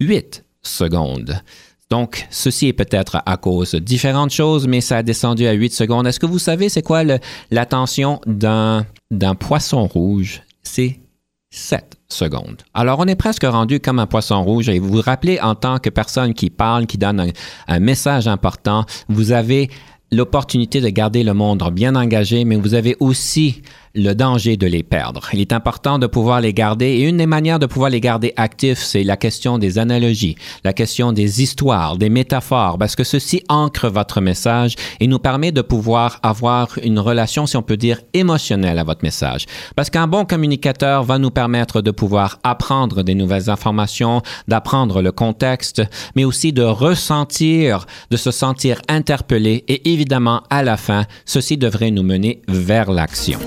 8 secondes. Donc, ceci est peut-être à cause de différentes choses, mais ça a descendu à 8 secondes. Est-ce que vous savez c'est quoi l'attention d'un d'un poisson rouge? C'est 7 secondes. Alors, on est presque rendu comme un poisson rouge et vous vous rappelez en tant que personne qui parle, qui donne un, un message important, vous avez l'opportunité de garder le monde bien engagé, mais vous avez aussi le danger de les perdre. Il est important de pouvoir les garder et une des manières de pouvoir les garder actifs, c'est la question des analogies, la question des histoires, des métaphores, parce que ceci ancre votre message et nous permet de pouvoir avoir une relation, si on peut dire, émotionnelle à votre message. Parce qu'un bon communicateur va nous permettre de pouvoir apprendre des nouvelles informations, d'apprendre le contexte, mais aussi de ressentir, de se sentir interpellé et évidemment, à la fin, ceci devrait nous mener vers l'action.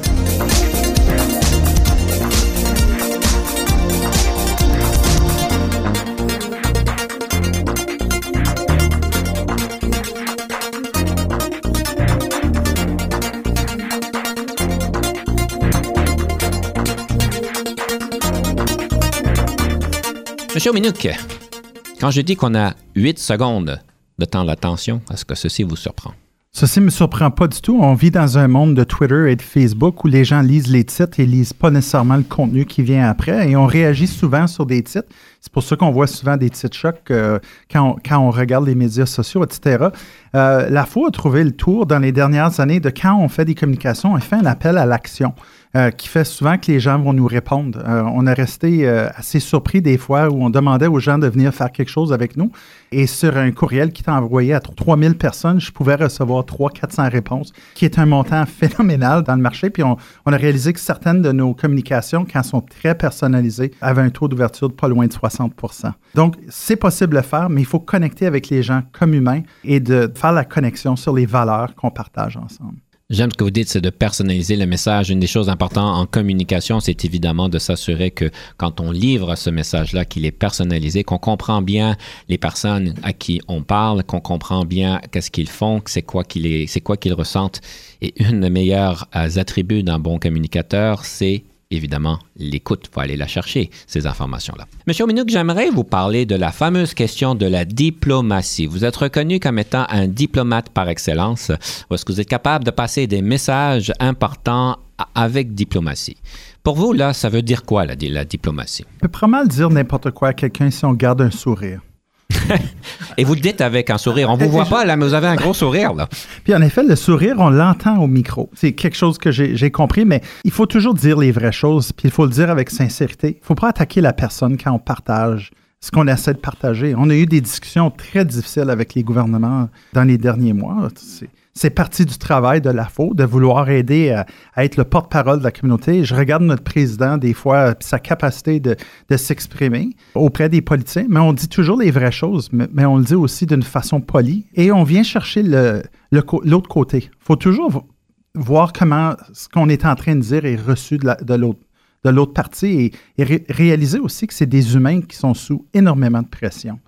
Monsieur Minuk, quand je dis qu'on a 8 secondes de temps d'attention, est-ce que ceci vous surprend? Ceci ne me surprend pas du tout. On vit dans un monde de Twitter et de Facebook où les gens lisent les titres et lisent pas nécessairement le contenu qui vient après et on réagit souvent sur des titres. C'est pour ça qu'on voit souvent des titres chocs euh, quand, on, regarde les médias sociaux, etc. Euh, la FO a trouvé le tour dans les dernières années de quand on fait des communications, on fait un appel à l'action. Euh, qui fait souvent que les gens vont nous répondre. Euh, on est resté euh, assez surpris des fois où on demandait aux gens de venir faire quelque chose avec nous. Et sur un courriel qui était envoyé à 3000 personnes, je pouvais recevoir 300-400 réponses, qui est un montant phénoménal dans le marché. Puis on, a réalisé que certaines de nos communications, quand elles sont très personnalisées, avaient un taux d'ouverture de pas loin de 60 Donc, c'est possible de faire, mais il faut connecter avec les gens comme humains et de faire la connexion sur les valeurs qu'on partage ensemble. J'aime ce que vous dites, c'est de personnaliser le message. Une des choses importantes en communication, c'est évidemment de s'assurer que quand on livre ce message-là, qu'il est personnalisé, qu'on comprend bien les personnes à qui on parle, qu'on comprend bien qu'est-ce qu'ils font, c'est quoi qu'ils c'est quoi qu'ils ressentent. Et une des meilleures euh, attributs d'un bon communicateur, c'est évidemment l'écoute. Faut aller la chercher, ces informations-là. Monsieur Minouk, j'aimerais vous parler de la fameuse question de la diplomatie. Vous êtes reconnu comme étant un diplomate par excellence. Est-ce que vous êtes capable de passer des messages importants avec diplomatie? Pour vous, là, ça veut dire quoi, la, la diplomatie? On peut pas mal dire n'importe quoi à quelqu'un si on garde un sourire. Et vous le dites avec un sourire. On vous voit pas là, mais vous avez un gros sourire là. Puis en effet, le sourire, on l'entend au micro. C'est quelque chose que j'ai compris, mais il faut toujours dire les vraies choses, puis il faut le dire avec sincérité. Il faut pas attaquer la personne quand on partage ce qu'on essaie de partager. On a eu des discussions très difficiles avec les gouvernements dans les derniers mois c'est partie du travail de la FO, de vouloir aider à, être le porte-parole de la communauté. Je regarde notre président des fois, sa capacité de, s'exprimer auprès des politiciens, mais on dit toujours les vraies choses, mais, on le dit aussi d'une façon polie. Et on vient chercher l'autre côté. Il faut toujours voir comment ce qu'on est en train de dire est reçu de l'autre partie et réaliser aussi que c'est des humains qui sont sous énormément de pression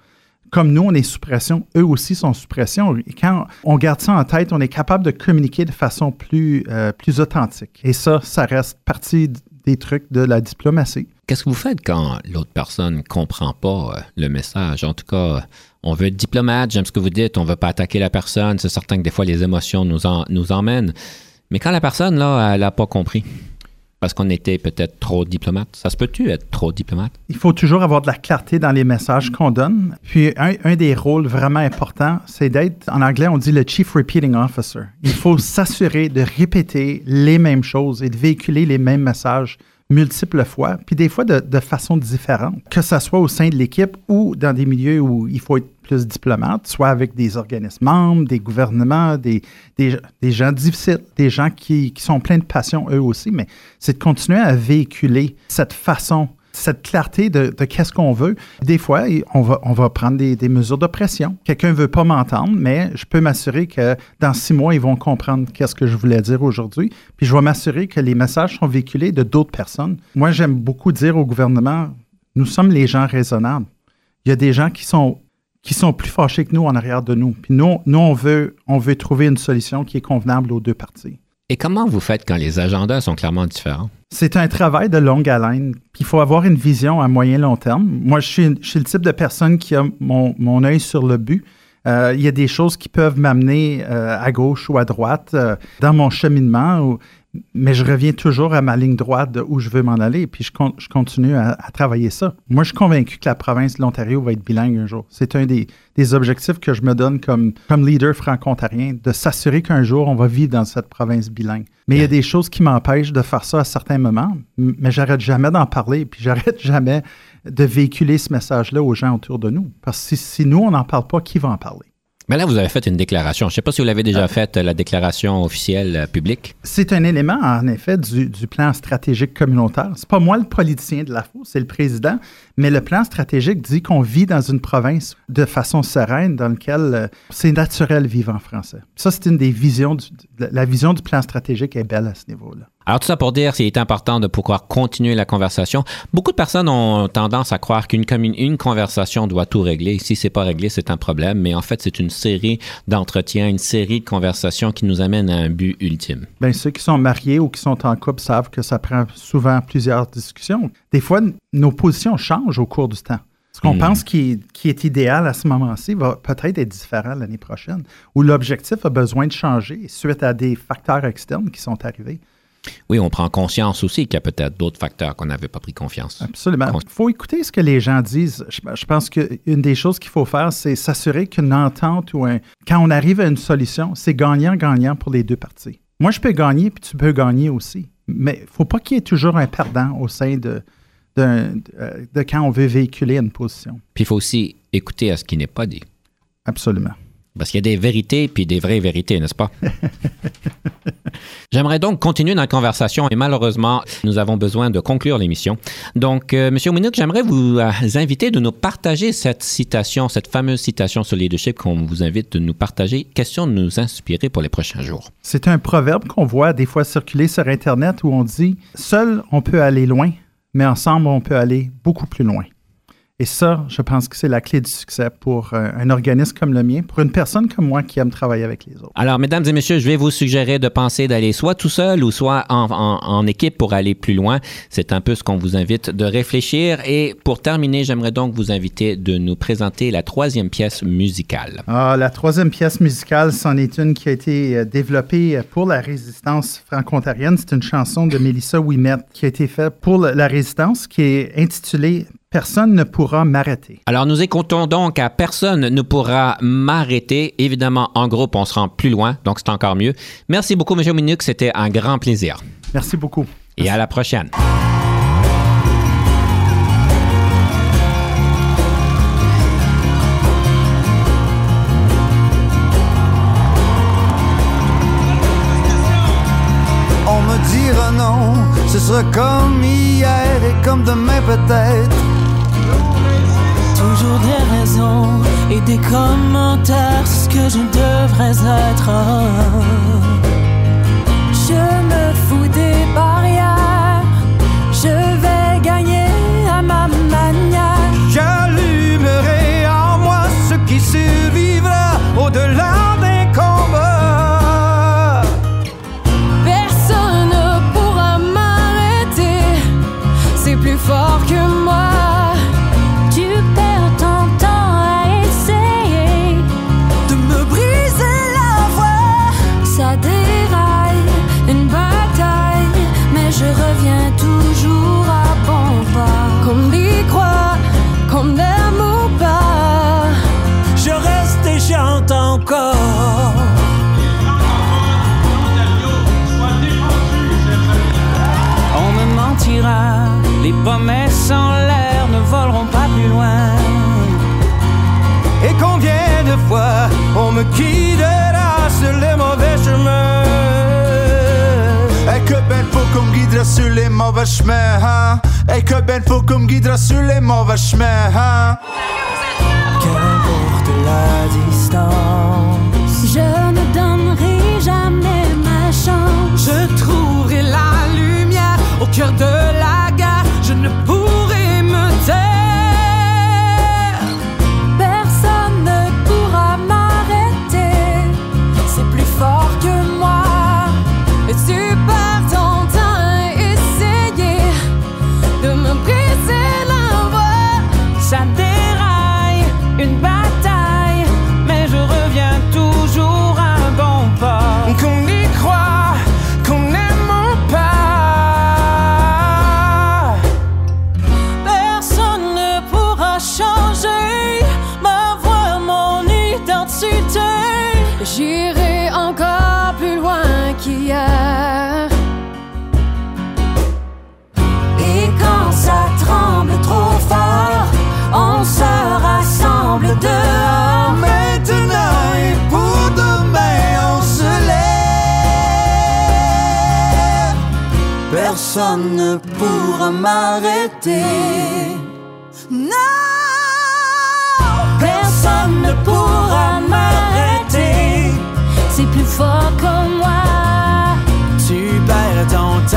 comme nous, on est sous pression, eux aussi sont sous pression. Et quand on garde ça en tête, on est capable de communiquer de façon plus, euh, authentique. Et ça, ça reste partie des trucs de la diplomatie. Qu'est-ce que vous faites quand l'autre personne ne comprend pas euh, le message? En tout cas, on veut être diplomate, j'aime ce que vous dites, on ne veut pas attaquer la personne. C'est certain que des fois, les émotions nous, nous emmènent. Mais quand la personne, là, elle n'a pas compris, parce qu'on était peut-être trop diplomate. Ça se peut-tu être trop diplomate? Il faut toujours avoir de la clarté dans les messages qu'on donne. Puis un, des rôles vraiment importants, c'est d'être, en anglais, on dit le Chief Repeating Officer. Il faut s'assurer de répéter les mêmes choses et de véhiculer les mêmes messages multiples fois, puis des fois de, de façon différente, que ce soit au sein de l'équipe ou dans des milieux où il faut être plus diplomate, soit avec des organismes membres, des gouvernements, des, des, gens difficiles, des gens qui, qui, sont pleins de passion eux aussi, mais c'est de continuer à véhiculer cette façon cette clarté de, qu'est-ce qu'on veut. Des fois, on va, prendre des, mesures de pression. Quelqu'un ne veut pas m'entendre, mais je peux m'assurer que dans six mois, ils vont comprendre qu'est-ce que je voulais dire aujourd'hui. Puis je vais m'assurer que les messages sont véhiculés de d'autres personnes. Moi, j'aime beaucoup dire au gouvernement, nous sommes les gens raisonnables. Il y a des gens qui sont plus fâchés que nous en arrière de nous. Puis nous, nous on veut trouver une solution qui est convenable aux deux parties. Et comment vous faites quand les agendas sont clairement différents? C'est un travail de longue haleine. Il faut avoir une vision à moyen long terme. Moi, je suis, le type de personne qui a mon, œil sur le but. Euh, il y a des choses qui peuvent m'amener euh, à gauche ou à droite euh, dans mon cheminement. Mais je reviens toujours à ma ligne droite de où je veux m'en aller, puis je, con- je continue à, à travailler ça. Moi, je suis convaincu que la province de l'Ontario va être bilingue un jour. C'est un des, des objectifs que je me donne comme, comme leader franco-ontarien, de s'assurer qu'un jour, on va vivre dans cette province bilingue. Mais il y a des choses qui m'empêchent de faire ça à certains moments, mais j'arrête jamais d'en parler, puis j'arrête jamais de véhiculer ce message-là aux gens autour de nous. Parce que si, si nous, on n'en parle pas, qui va en parler? Mais là, vous avez fait une déclaration. Je ne sais pas si vous l'avez déjà faite, la déclaration officielle euh, publique. C'est un élément, en effet, du, du plan stratégique communautaire. C'est pas moi le politicien de la FO, c'est le président, mais le plan stratégique dit qu'on vit dans une province de façon sereine dans laquelle euh, c'est naturel vivre en français. Ça, c'est une des visions, du- la vision du plan stratégique est belle à ce niveau-là. Alors, tout ça pour dire qu'il est important de pouvoir continuer la conversation. Beaucoup de personnes ont tendance à croire qu'une une conversation doit tout régler. Si c'est pas réglé, c'est un problème. Mais en fait, c'est une série d'entretiens, une série de conversations qui nous amène à un but ultime. Bien, ceux qui sont mariés ou qui sont en couple savent que ça prend souvent plusieurs discussions. Des fois, nos positions changent au cours du temps. Ce qu'on Hmm. pense qui est, qui est idéal à ce moment-ci va peut-être être différent l'année prochaine, où l'objectif a besoin de changer suite à des facteurs externes qui sont arrivés. Oui, on prend conscience aussi qu'il y a peut-être d'autres facteurs qu'on n'avait pas pris confiance. Absolument. Il faut écouter ce que les gens disent. Je, je pense qu'une des choses qu'il faut faire, c'est s'assurer qu'une entente ou un. Quand on arrive à une solution, c'est gagnant-gagnant pour les deux parties. Moi, je peux gagner, puis tu peux gagner aussi. Mais il ne faut pas qu'il y ait toujours un perdant au sein de, de quand on veut véhiculer une position. Puis il faut aussi écouter à ce qui n'est pas dit. Absolument. Parce qu'il y a des vérités puis des vraies vérités, n'est-ce pas? J'aimerais donc continuer la conversation et malheureusement, nous avons besoin de conclure l'émission. Donc, euh, Monsieur j'aimerais vous euh, inviter de nous partager cette citation, cette fameuse citation sur le leadership qu'on vous invite de nous partager, question de nous inspirer pour les prochains jours. C'est un proverbe qu'on voit des fois circuler sur Internet où on dit Seul, on peut aller loin, mais ensemble, on peut aller beaucoup plus loin. Et ça, je pense que c'est la clé du succès pour euh, un organisme comme le mien, pour une personne comme moi qui aime travailler avec les autres. Alors, mesdames et messieurs, je vais vous suggérer de penser d'aller soit tout seul ou soit en, en- en équipe pour aller plus loin. C'est un peu ce qu'on vous invite de réfléchir. Et pour terminer, j'aimerais donc vous inviter de nous présenter la troisième pièce musicale. Ah, la troisième pièce musicale, c'en est une qui a été euh, développée pour la résistance franco-ontarienne. C'est une chanson de Mélissa Ouimet qui a été faite pour la résistance, qui est intitulée Personne ne pourra m'arrêter. Alors, nous écoutons donc à Personne ne pourra m'arrêter. Évidemment, en groupe, on se rend plus loin, donc c'est encore mieux. Merci beaucoup, M. Minuk. C'était un grand plaisir. Merci beaucoup. Et à la prochaine. On me dira non, ce sera comme des commentaires, c'est ce que je devrais être. Je me fous des on me guidera sur les mauvais chemins Et que ben faut qu'on me guidera sur les mauvais chemins hein? Et que ben faut qu'on me guidera sur les mauvais chemins hein? Qu'importe la distance, je ne donnerai jamais ma chance. Je trouverai la lumière au cœur de la gare. Je ne pourrai Personne ne pourra m'arrêter. Non, Personne ne pourra m'arrêter. C'est plus fort que moi. Tu perds ton temps